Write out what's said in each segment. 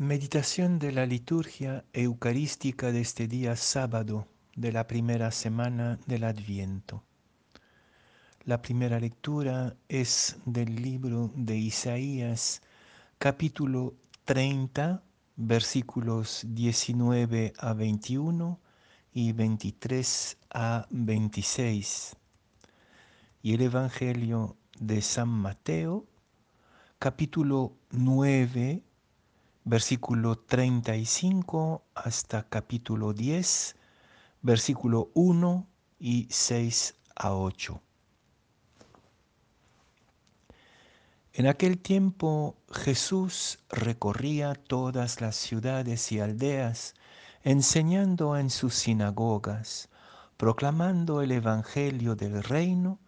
Meditación de la liturgia eucarística de este día sábado de la primera semana del Adviento. La primera lectura es del libro de Isaías, capítulo 30, versículos 19 a 21 y 23 a 26. Y el Evangelio de San Mateo, capítulo 9, versículo 35 hasta capítulo 10, versículo 1 y 6 a 8. En aquel tiempo Jesús recorría todas las ciudades y aldeas, enseñando en sus sinagogas, proclamando el Evangelio del reino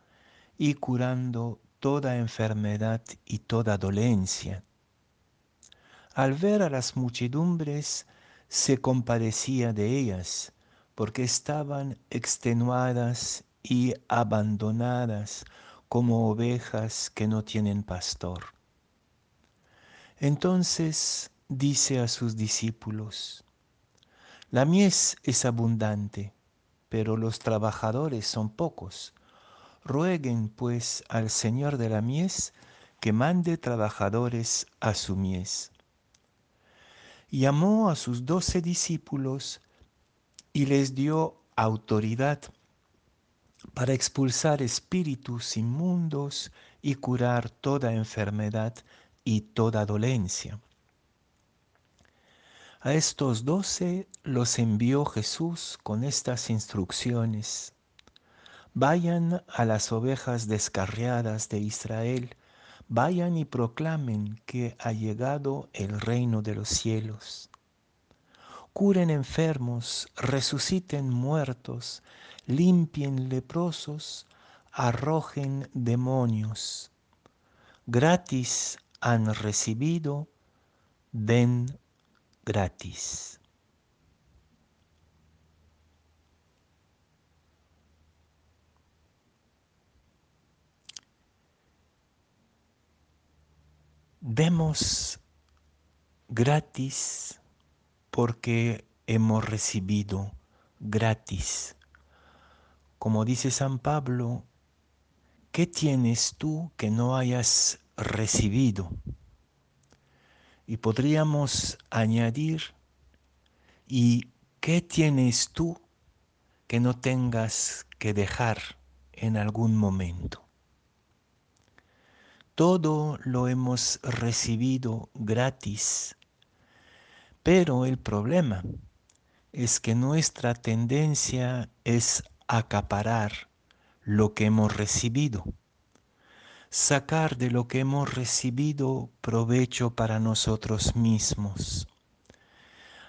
y curando toda enfermedad y toda dolencia. Al ver a las muchedumbres, se compadecía de ellas, porque estaban extenuadas y abandonadas como ovejas que no tienen pastor. Entonces dice a sus discípulos, la mies es abundante, pero los trabajadores son pocos. Rueguen pues al Señor de la mies que mande trabajadores a su mies llamó a sus doce discípulos y les dio autoridad para expulsar espíritus inmundos y curar toda enfermedad y toda dolencia. A estos doce los envió Jesús con estas instrucciones. Vayan a las ovejas descarriadas de Israel vayan y proclamen que ha llegado el reino de los cielos. Curen enfermos, resuciten muertos, limpien leprosos, arrojen demonios. Gratis han recibido, den gratis. Demos gratis porque hemos recibido gratis. Como dice San Pablo, ¿qué tienes tú que no hayas recibido? Y podríamos añadir, ¿y qué tienes tú que no tengas que dejar en algún momento? Todo lo hemos recibido gratis. Pero el problema es que nuestra tendencia es acaparar lo que hemos recibido, sacar de lo que hemos recibido provecho para nosotros mismos,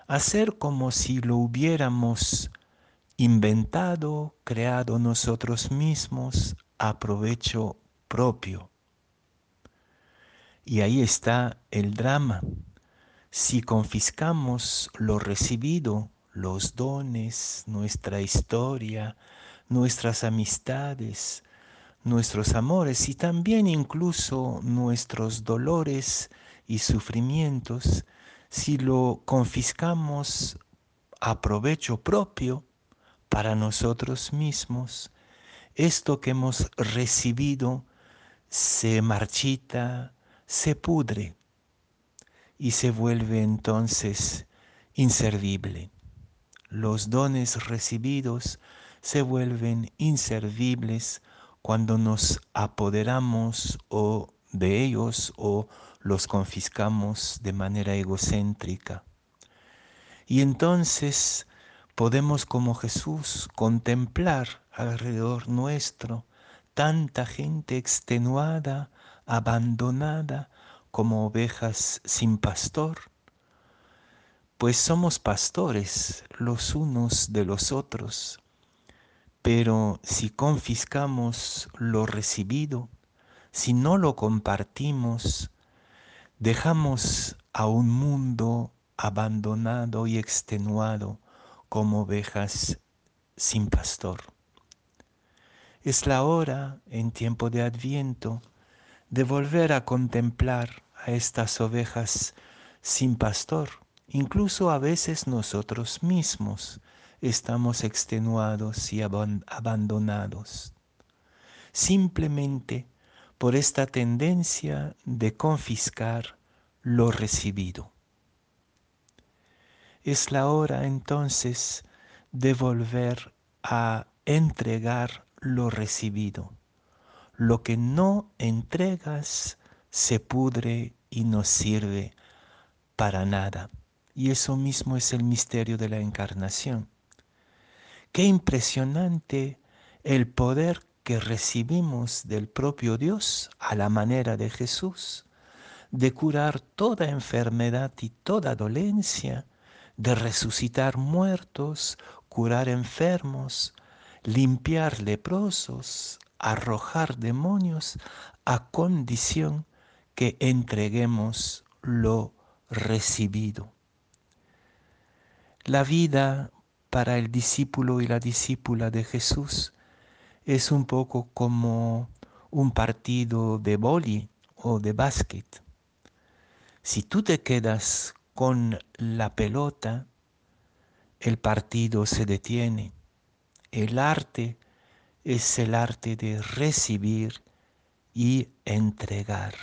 hacer como si lo hubiéramos inventado, creado nosotros mismos a provecho propio. Y ahí está el drama. Si confiscamos lo recibido, los dones, nuestra historia, nuestras amistades, nuestros amores y también incluso nuestros dolores y sufrimientos, si lo confiscamos a provecho propio para nosotros mismos, esto que hemos recibido se marchita, se pudre y se vuelve entonces inservible. Los dones recibidos se vuelven inservibles cuando nos apoderamos o de ellos o los confiscamos de manera egocéntrica. Y entonces podemos como Jesús contemplar alrededor nuestro tanta gente extenuada, abandonada como ovejas sin pastor? Pues somos pastores los unos de los otros, pero si confiscamos lo recibido, si no lo compartimos, dejamos a un mundo abandonado y extenuado como ovejas sin pastor. Es la hora en tiempo de adviento de volver a contemplar a estas ovejas sin pastor. Incluso a veces nosotros mismos estamos extenuados y abandonados. Simplemente por esta tendencia de confiscar lo recibido. Es la hora entonces de volver a entregar lo recibido. Lo que no entregas se pudre y no sirve para nada. Y eso mismo es el misterio de la encarnación. Qué impresionante el poder que recibimos del propio Dios a la manera de Jesús, de curar toda enfermedad y toda dolencia, de resucitar muertos, curar enfermos, limpiar leprosos, arrojar demonios, a condición que entreguemos lo recibido. La vida para el discípulo y la discípula de Jesús es un poco como un partido de boli o de básquet. Si tú te quedas con la pelota, el partido se detiene. El arte es el arte de recibir y entregar.